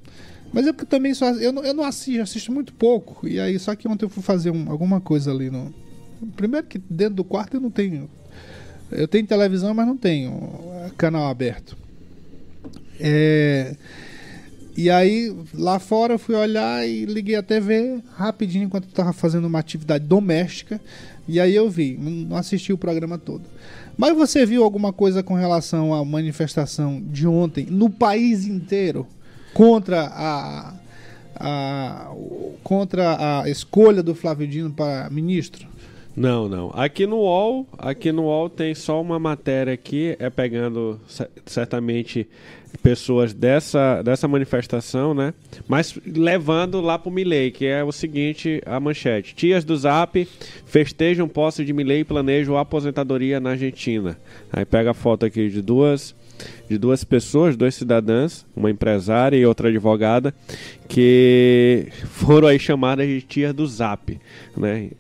mas é porque também só eu não, eu não assisto, assisto muito pouco. E aí só que ontem eu fui fazer um- alguma coisa ali no primeiro que dentro do quarto eu não tenho eu tenho televisão, mas não tenho é, canal aberto. É, e aí, lá fora, eu fui olhar e liguei a TV rapidinho enquanto eu tava fazendo uma atividade doméstica. E aí eu vi, não assisti o programa todo. Mas você viu alguma coisa com relação à manifestação de ontem no país inteiro contra a, a- contra a escolha do Flávio Dino para ministro? Não, não. Aqui no UOL, aqui no UOL tem só uma matéria aqui, é pegando cer- certamente pessoas dessa, dessa manifestação, né? Mas levando lá pro Milley, que é o seguinte, a manchete. Tias do Zap festejam posse de Milley e planejam aposentadoria na Argentina. Aí pega a foto aqui de duas de duas pessoas, dois cidadãs, uma empresária e outra advogada, que foram aí chamadas de tias do Zap, né?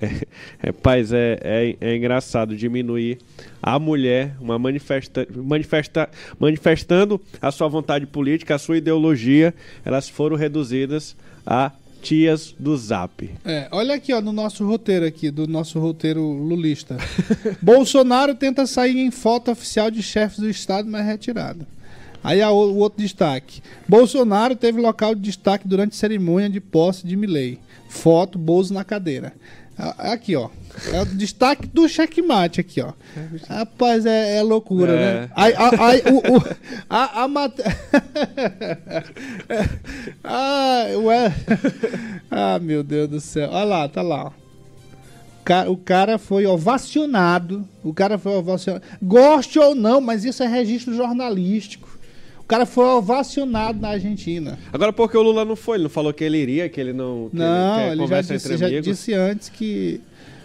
É, paz, é, é, é engraçado diminuir a mulher, uma manifesta, manifesta, manifestando a sua vontade política, a sua ideologia, elas foram reduzidas a tias do Zap. É, olha aqui, ó, no nosso roteiro aqui, do nosso roteiro lulista. Bolsonaro tenta sair em foto oficial de chefes do Estado, mas é retirada. Aí o outro destaque. Bolsonaro teve local de destaque durante cerimônia de posse de Milley. Foto, Bozo na cadeira. Aqui, ó. É o destaque do checkmate aqui, ó. Rapaz, é, é loucura, É. né? Aí, a- aí, o, o- a, a mate... ah, ué. ah, meu Deus do céu. Olha lá, tá lá. O cara foi ovacionado. O cara foi ovacionado. Goste ou não, mas isso é registro jornalístico. O cara foi ovacionado na Argentina. Agora, porque o Lula não foi? Ele não falou que ele iria, que ele não. Que Não, quer ele já disse, já disse antes que,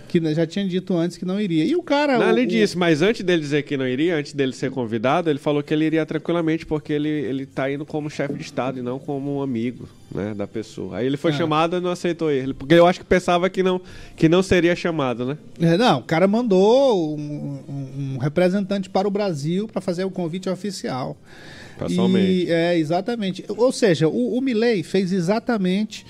que. Já tinha dito antes que não iria. E o cara. Não, o- ele o- disse, mas antes dele dizer que não iria, antes dele ser convidado, ele falou que ele iria tranquilamente, porque ele, ele tá indo como chefe de Estado e não como um amigo né, da pessoa. Aí ele foi Ah. chamado e não aceitou ele, porque eu acho que pensava que não, que não seria chamado, né? É, não, o cara mandou um, um- um representante para o Brasil para fazer o convite oficial. Pessoalmente. E, é, exatamente. Ou seja, o, o Milley fez exatamente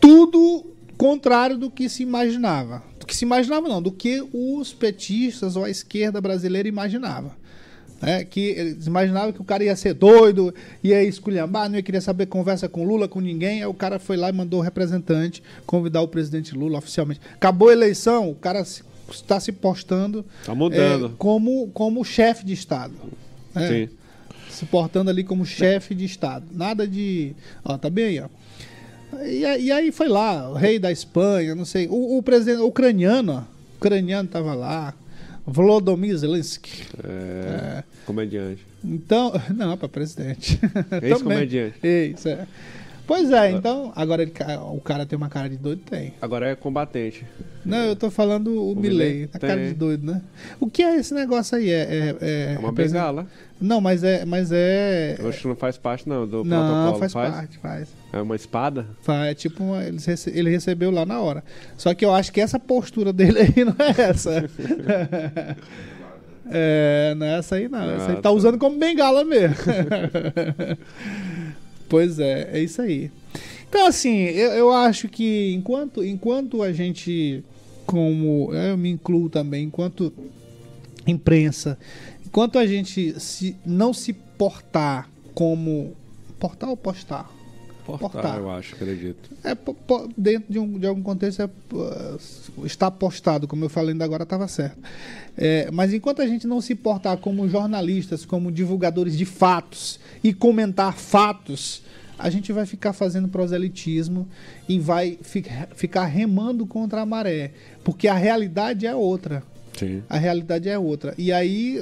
tudo contrário do que se imaginava. Que se imaginava, não, do que os petistas ou a esquerda brasileira imaginava. É, que eles imaginavam que o cara ia ser doido, ia esculhambar, não ia querer saber conversa com Lula, com ninguém. Aí o cara foi lá e mandou o representante convidar o presidente Lula oficialmente. Acabou a eleição, o cara está se postando Tá mudando. é, como, como chefe de Estado. É, Sim. Se portando ali como chefe de Estado. Nada de. Ó, tá bem aí, ó. E, e aí foi lá, o rei da Espanha, não sei. O, o presidente o ucraniano, ó. Ucraniano tava lá. Volodymyr Zelensky. É, Comediante. Então, não, para presidente. Ex-comediante. Isso, é. Pois é, então, agora ele, o cara tem uma cara de doido? Tem. Agora é combatente. Não, eu tô falando o, Milley, Milley a cara de doido, né? O que é esse negócio aí? É, é, é, É uma representa- bengala. Não, mas é, mas é... Eu acho que não faz parte, não, do Não, protocolo. faz, parte, faz. É uma espada? Faz, é tipo, uma- ele, rece- ele recebeu lá na hora. Só que eu acho que essa postura dele aí não é essa. é, não é essa aí não. Essa aí Ah, tá tá. usando como bengala mesmo. pois é, é isso aí. Então, assim, eu, eu acho que enquanto, enquanto a gente, como eu me incluo também, enquanto imprensa, enquanto a gente se, não se portar como. Portar ou postar? Portar, portar. eu acho, acredito. É, dentro de, um- de algum contexto, é, está postado, como eu falei ainda agora, estava certo. É, mas enquanto a gente não se portar como jornalistas, como divulgadores de fatos e comentar fatos, a gente vai ficar fazendo proselitismo e vai fi- ficar remando contra a maré, porque a realidade é outra. Sim. A realidade é outra. E aí,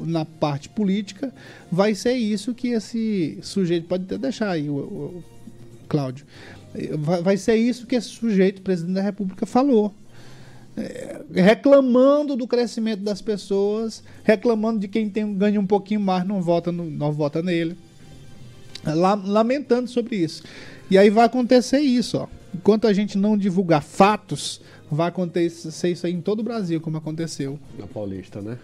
na parte política, vai ser isso que esse sujeito. Pode até deixar aí, o, o- Cláudio. Vai, ser isso que esse sujeito, presidente da República, falou. É, reclamando do crescimento das pessoas, reclamando de quem tem, ganha um pouquinho mais, não vota, no- não vota nele. La- lamentando sobre isso. E aí vai acontecer isso, ó. Enquanto a gente não divulgar fatos, vai acontecer isso aí em todo o Brasil, como aconteceu. Na Paulista, né?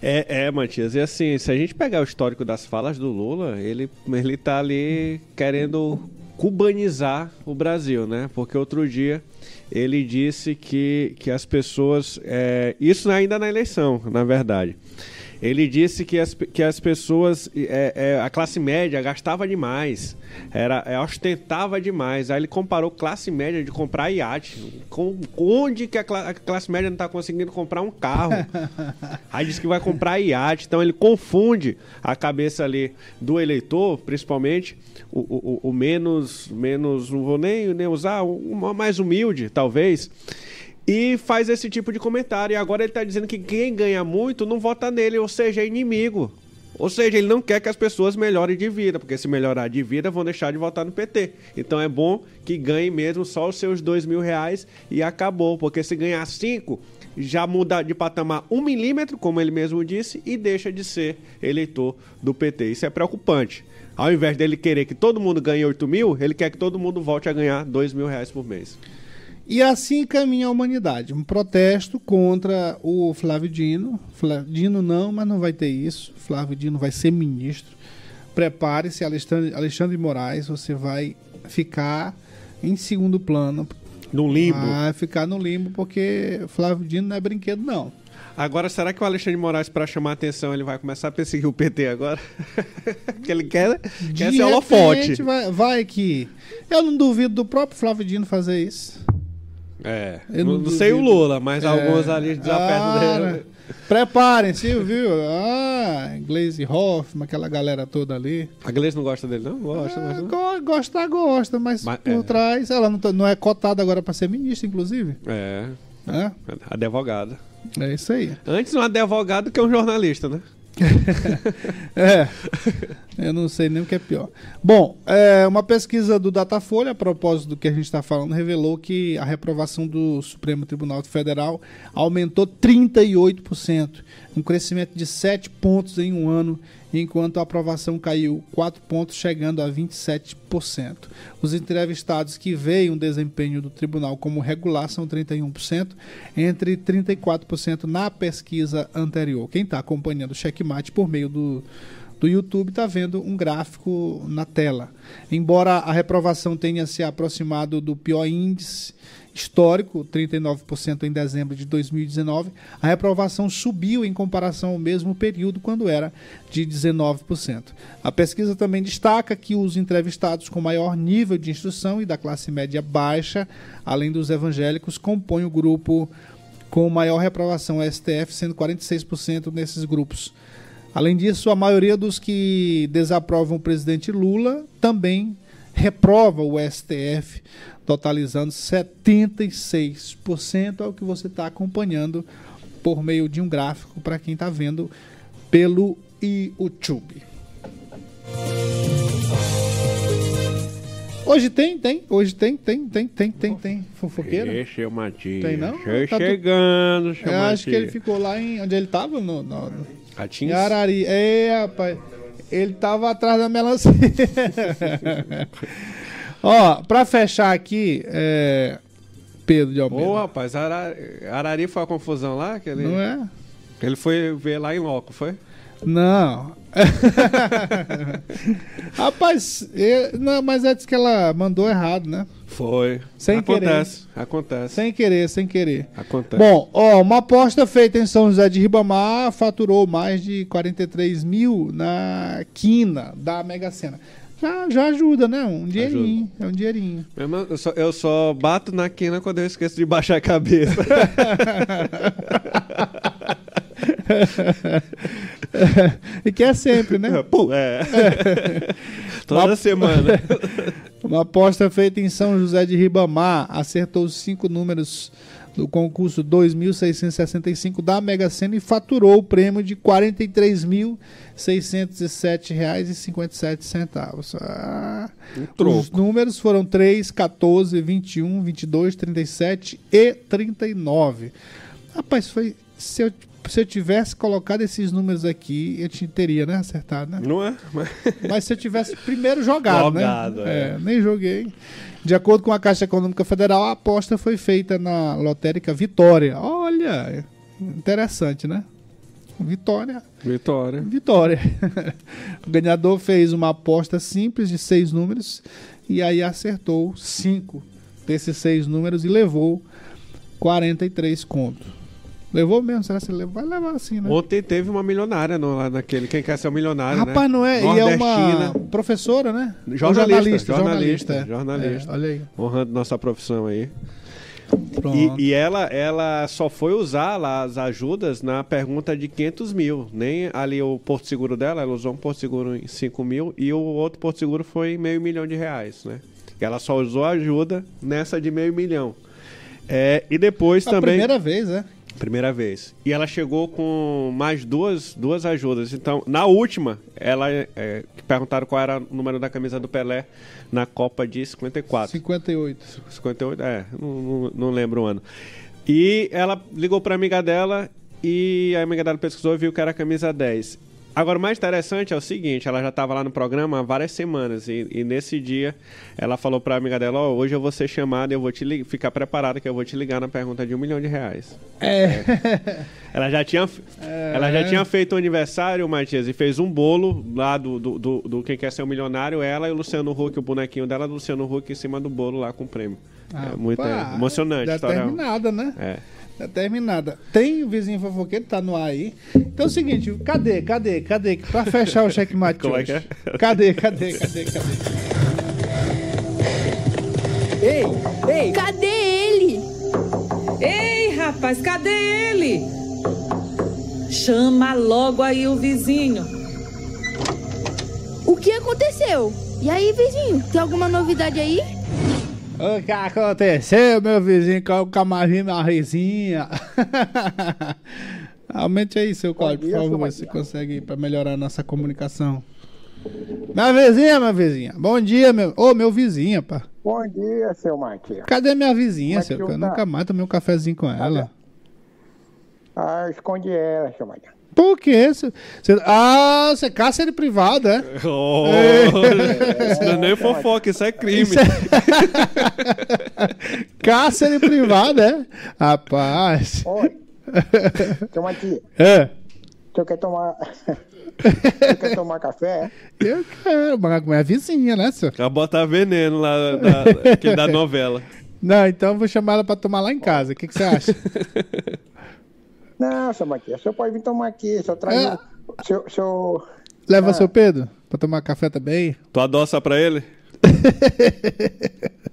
É, é, Matias, e assim, se a gente pegar o histórico das falas do Lula, ele, ele tá ali querendo cubanizar o Brasil, né? Porque outro dia ele disse que, que as pessoas. é, isso ainda na eleição, na verdade. Ele disse que as, que as pessoas, é, é, a classe média gastava demais, era, é, ostentava demais. Aí ele comparou classe média de comprar iate. Com, onde que a, cla- a classe média não está conseguindo comprar um carro? Aí diz que vai comprar iate. Então ele confunde a cabeça ali do eleitor, principalmente o, o, o- o menos, menos, não vou nem, nem usar, o mais humilde, talvez. E faz esse tipo de comentário. E agora ele está dizendo que quem ganha muito não vota nele, ou seja, é inimigo. Ou seja, ele não quer que as pessoas melhorem de vida, porque se melhorar de vida vão deixar de votar no PT. Então é bom que ganhe mesmo só os seus dois mil reais e acabou. Porque se ganhar cinco, já muda de patamar um milímetro, como ele mesmo disse, e deixa de ser eleitor do PT. Isso é preocupante. Ao invés dele querer que todo mundo ganhe 8 mil, ele quer que todo mundo volte a ganhar dois mil reais por mês. E assim caminha a humanidade. Um protesto contra o Flávio Dino. Flávio Dino não, mas não vai ter isso. Flávio Dino vai ser ministro. Prepare-se, Alexandre, Alexandre de Moraes, você vai ficar em segundo plano. No limbo. Vai ficar no limbo, porque Flávio Dino não é brinquedo, não. Agora, será que o Alexandre de Moraes, para chamar a atenção, ele vai começar a perseguir o PT agora? Porque ele quer, quer De ser holofote. Vai, vai que. Eu não duvido do próprio Flávio Dino fazer isso. É, Eu não, não sei o. Lula, mas alguns ali desapertam Ah, dele. Preparem-se, viu? Ah, Glaze Hoffman, aquela galera toda ali. A Gleice não gosta dele, não? Gosta, Ah, mas não. go- Gostar, gosta, mas, Mas, por é. trás. Ela não, tá- não é cotada agora para ser ministra, inclusive. É, É, advogada. é isso aí. Antes um advogado que um jornalista, né? É. Eu não sei nem o que é pior. Bom, é, uma pesquisa do Datafolha, a propósito do que a gente está falando, revelou que a reprovação do Supremo Tribunal Federal aumentou 38%, um crescimento de 7 pontos em um ano, enquanto a aprovação caiu 4 pontos, chegando a 27%. Os entrevistados que veem o desempenho do tribunal como regular são 31%, entre 34% na pesquisa anterior. Quem está acompanhando o checkmate por meio do, do YouTube está vendo um gráfico na tela. Embora a reprovação tenha se aproximado do pior índice histórico, 39% em dezembro de 2019, a reprovação subiu em comparação ao mesmo período, quando era de 19%. A pesquisa também destaca que os entrevistados com maior nível de instrução e da classe média baixa, além dos evangélicos, compõem o grupo com maior reprovação STF, sendo 46% nesses grupos. Além disso, a maioria dos que desaprovam o presidente Lula também reprova o STF, totalizando 76%, é o que você está acompanhando por meio de um gráfico para quem está vendo pelo YouTube. Hoje tem, tem, hoje tem, tem, tem, tem, tem, tem. Fofoqueira? Esse é o Matias. Tem não? Tá tu- Chegando, seu Eu acho que ele ficou lá em onde ele estava, no, no, Ratinhos? Arari. É, rapaz. Ele tava atrás da melancia. Ó, pra fechar aqui, é... Pedro de Almeida. Ô, rapaz, Arari, Arari foi a confusão lá? Que ele, Não é? Ele foi ver lá em loco, foi? Não. rapaz, é- não, mas é que ela mandou errado, né? Foi. Sem acontece, acontece. Sem querer, sem querer. Acontece. Bom, ó, uma aposta feita em São José de Ribamar faturou mais de 43 mil na quina da Mega Sena. Já, já ajuda, né? Um dinheirinho. É um dinheirinho. Eu só, eu só bato na quina quando eu esqueço de baixar a cabeça. e que é sempre, né? Pô, é. Toda semana. Uma aposta feita em São José de Ribamar acertou os cinco números do concurso 2.665 da Mega Sena e faturou o prêmio de R$ 43.607,57. Ah, Um troco. os números foram 3, 14, 21, 22, 37 e 39. Rapaz, foi. Se eu, se eu tivesse colocado esses números aqui, eu te, teria, né? Acertado, né? Não é? Mas- Mas se eu tivesse primeiro jogado, Jogado, né? é. nem joguei. De acordo com a Caixa Econômica Federal, a aposta foi feita na lotérica Vitória. Olha, interessante, né? Vitória, Vitória. Vitória. o ganhador fez uma aposta simples de seis números e aí acertou cinco desses seis números e levou 43 contos. Levou mesmo? Será que ele? Vai levar assim, né? Ontem teve uma milionária no, lá naquele. Quem quer ser um milionário, Rapaz, né? não é? E é uma professora, né? Jornalista, jornalista, jornalista, é. jornalista. É, olha aí. Honrando nossa profissão aí. Pronto. E, e ela, ela só foi usar lá as ajudas na pergunta de 500 mil. Nem ali o Porto Seguro dela, ela usou um Porto Seguro em 5 mil e o outro Porto Seguro foi meio milhão de reais, né? Ela só usou ajuda nessa de meio milhão. É, e depois a também. primeira vez, né? Primeira vez. E ela chegou com mais duas, duas ajudas. Então, na última, ela é, que perguntaram qual era o número da camisa do Pelé na Copa de 54. 58. 58, é, não, não, lembro o ano. E ela ligou pra amiga dela e a amiga dela pesquisou e viu que era a camisa 10. Agora, o mais interessante é o seguinte, ela já estava lá no programa há várias semanas e, e nesse dia ela falou pra amiga dela, ó, hoje eu vou ser chamada e eu vou te li- ficar preparada que eu vou te ligar na pergunta de um milhão de reais. É. Ela já tinha, ela já tinha feito o aniversário, Matias, e fez um bolo lá do, do, do, do Quem Quer Ser um Milionário, ela e o Luciano Huck, o bonequinho dela do Luciano Huck em cima do bolo lá com o prêmio. é muito Pá, é, emocionante. a história. Determinada, né? É. Determinada. Tem o vizinho fofoqueiro, tá no ar aí. Então é o seguinte, cadê, cadê, cadê? Pra fechar o checkmate Como é que é? Cadê, cadê, cadê, cadê? Ei, ei, Cadê ele? Ei, rapaz, cadê ele? Chama logo aí o vizinho. O que aconteceu? E aí, vizinho, tem alguma novidade aí? O que aconteceu, meu vizinho, com o camarim na risinha? Aumente aí, seu Cláudio, por favor, se consegue para melhorar a nossa comunicação. Minha vizinha, minha vizinha. Bom dia, meu. Ô, meu vizinho, pá. Bom dia, seu Matias. Cadê minha vizinha, é seu? Eu tá? nunca mais tomei um cafezinho com ela. Ah, esconde ela, seu Matias. Por quê? Cê- cê- ah, você caça ele privado, é? Oh, isso não é nem fofoca, isso é crime. Isso é- caça ele privado, é? Rapaz. Oi, seu Matias, É. você quer tomar... você quer tomar café? Eu quero, mas com minha vizinha, né, senhor? Ela botar veneno lá, da, aquele da novela. Não, então eu vou chamar ela pra tomar lá em casa. O que, que você acha? Não, seu Matias, o senhor pode vir tomar aqui, só traz É. o... Seu, seu... Leva Ah. seu Pedro pra tomar café também? Tu adoça pra ele?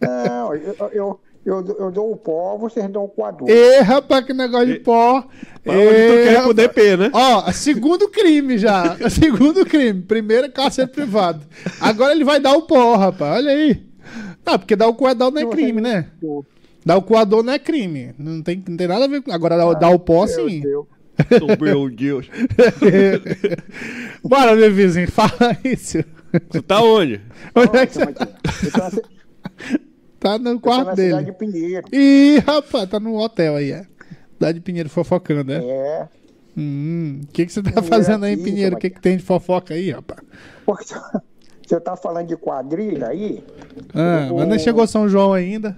Não, eu, eu, eu, eu dou o pó, vocês dão o coador. Ê, rapaz, que negócio de pó. Pra onde tu quer rapaz. pro DP, né? Ó, segundo crime já. segundo crime. Primeiro é cárcere privado. Agora ele vai dar o pó, rapaz. Olha aí. Não, porque dar o coador não é crime, né? Dar o coador não é crime. Não tem, não tem nada a ver com. Agora dar, dar o pó, sim. Seu. Oh, meu Deus. Bora, meu vizinho, fala isso. Tu tá onde? Onde é que você ci- tá no quarto na cidade dele? de Pinheiro. Ih, rapaz, tá no hotel aí, é. Cidade de Pinheiro fofocando, né? É, Hum, o que, que você tá Pinheiro fazendo aí Pinheiro? O seu que, que tem de fofoca aí, rapaz? porque se você tá falando de quadrilha aí... Ah, o- mas não chegou São João ainda.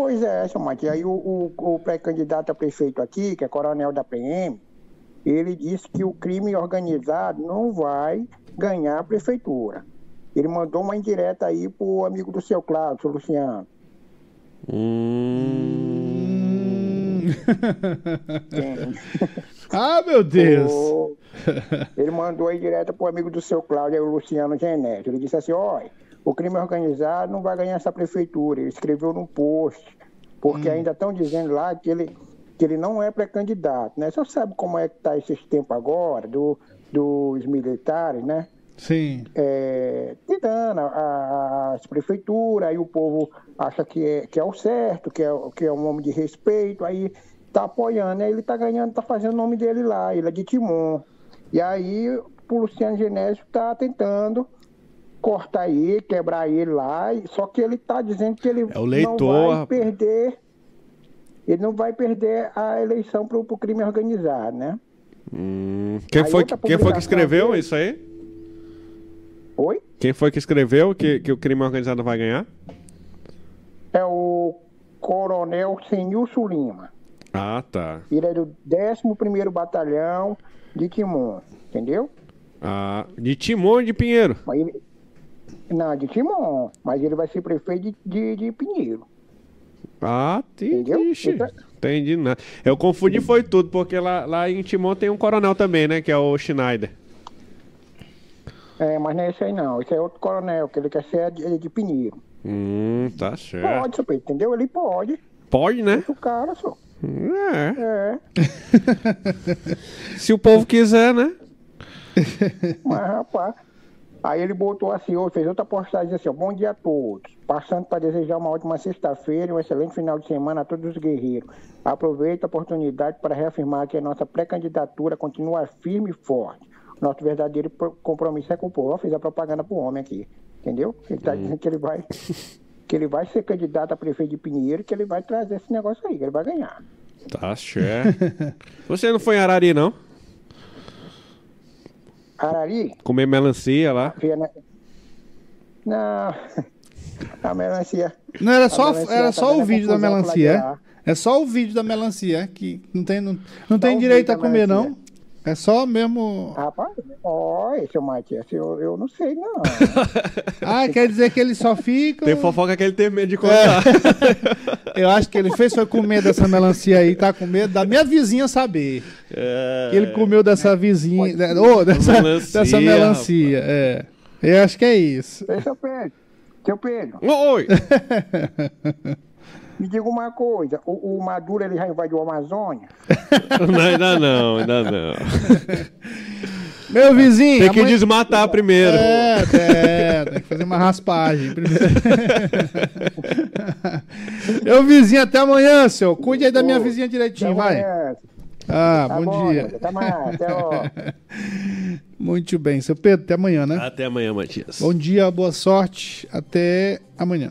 Pois é, seu Matias, aí o, o, o pré-candidato a prefeito aqui, que é coronel da PM, ele disse que o crime organizado não vai ganhar a prefeitura. Ele mandou uma indireta aí pro amigo do seu Cláudio, seu Luciano. Hum, ah, meu Deus! O- Ele mandou aí direto pro amigo do seu Cláudio, o Luciano Genésio. Ele disse assim: olha, o crime organizado não vai ganhar essa prefeitura. Ele escreveu num post, porque ainda estão dizendo lá que ele, que ele não é pré-candidato, né? Você sabe como é que tá esses tempos agora, do, dos militares, né? Sim. é, tentando as prefeituras, aí o povo acha que é, que é o certo, que é, que é um homem de respeito, aí tá apoiando, aí ele tá ganhando, tá fazendo o nome dele lá, ele é de Timon. E aí o Luciano Genésio tá tentando cortar ele, quebrar ele lá, só que ele tá dizendo que ele É o leitor, não vai perder, ele não vai perder a eleição pro, pro crime organizado, né? Hum, quem, Aí foi, quem foi que escreveu dele- isso aí? Oi? Quem foi que escreveu que, que o crime organizado vai ganhar? É o Coronel Senilson Lima. Ah, tá. Ele é do 11º Batalhão de Timon, entendeu? Ah, de Timon e de Pinheiro. Ele... Não, de Timon, mas ele vai ser prefeito de, de, de Pinheiro. Ah, Entendeu? entendi. Então- Entendi nada. Eu confundi foi tudo, porque lá, lá em Timon tem um coronel também, né? Que é o Schneider. É, mas não é esse aí não, esse é outro coronel, que ele quer ser de, de Pinheiro. Hum, tá certo. Pode, seu Pedro, entendeu? Ele pode. Pode, né? O cara, só. É. É. Se o povo quiser, né? Mas, rapaz, aí ele botou assim, ou fez outra postagem assim, ó, bom dia a todos. Passando para desejar uma ótima sexta-feira e um excelente final de semana a todos os guerreiros. Aproveito a oportunidade para reafirmar que a nossa pré-candidatura continua firme e forte. Nosso verdadeiro pro- compromisso é com o povo. Eu fiz a propaganda pro homem aqui, entendeu? Ele tá dizendo que ele vai que ele vai ser candidato a prefeito de Pinheiro, que ele vai trazer esse negócio aí, que ele vai ganhar. Tá certo. Você não foi em Arari, não? Arari, Comer melancia lá? Na- Não, a melancia. Não, era só, era tá só dando o vídeo da melancia. É só o vídeo da melancia, que não tem, não, não tem direito a comer, não. É só mesmo. Rapaz, olha, seu Matias, eu, eu não sei, não. Ah, quer dizer que ele só fica. Tem fofoca que ele tem medo de contar. Eu acho que ele fez foi comer dessa melancia aí, tá com medo da minha vizinha saber. É. Que ele comeu dessa vizinha. de- ô, dessa, Melancia, dessa melancia, é. Eu acho que é isso. Ei, seu Pedro, seu Pedro, Oi! me diga uma coisa, o, o Maduro ele já invadiu a Amazônia? Não, ainda não, ainda não. Meu vizinho. Tem que amanhã- desmatar primeiro. É, é, tem que fazer uma raspagem primeiro. Meu vizinho, até amanhã, senhor. Cuide aí da minha vizinha direitinho, vai. Ah, Tá bom, bom, dia. Até mais, até. Muito bem, seu Pedro, até amanhã, né? Até amanhã, Matias. Bom dia, boa sorte, até amanhã.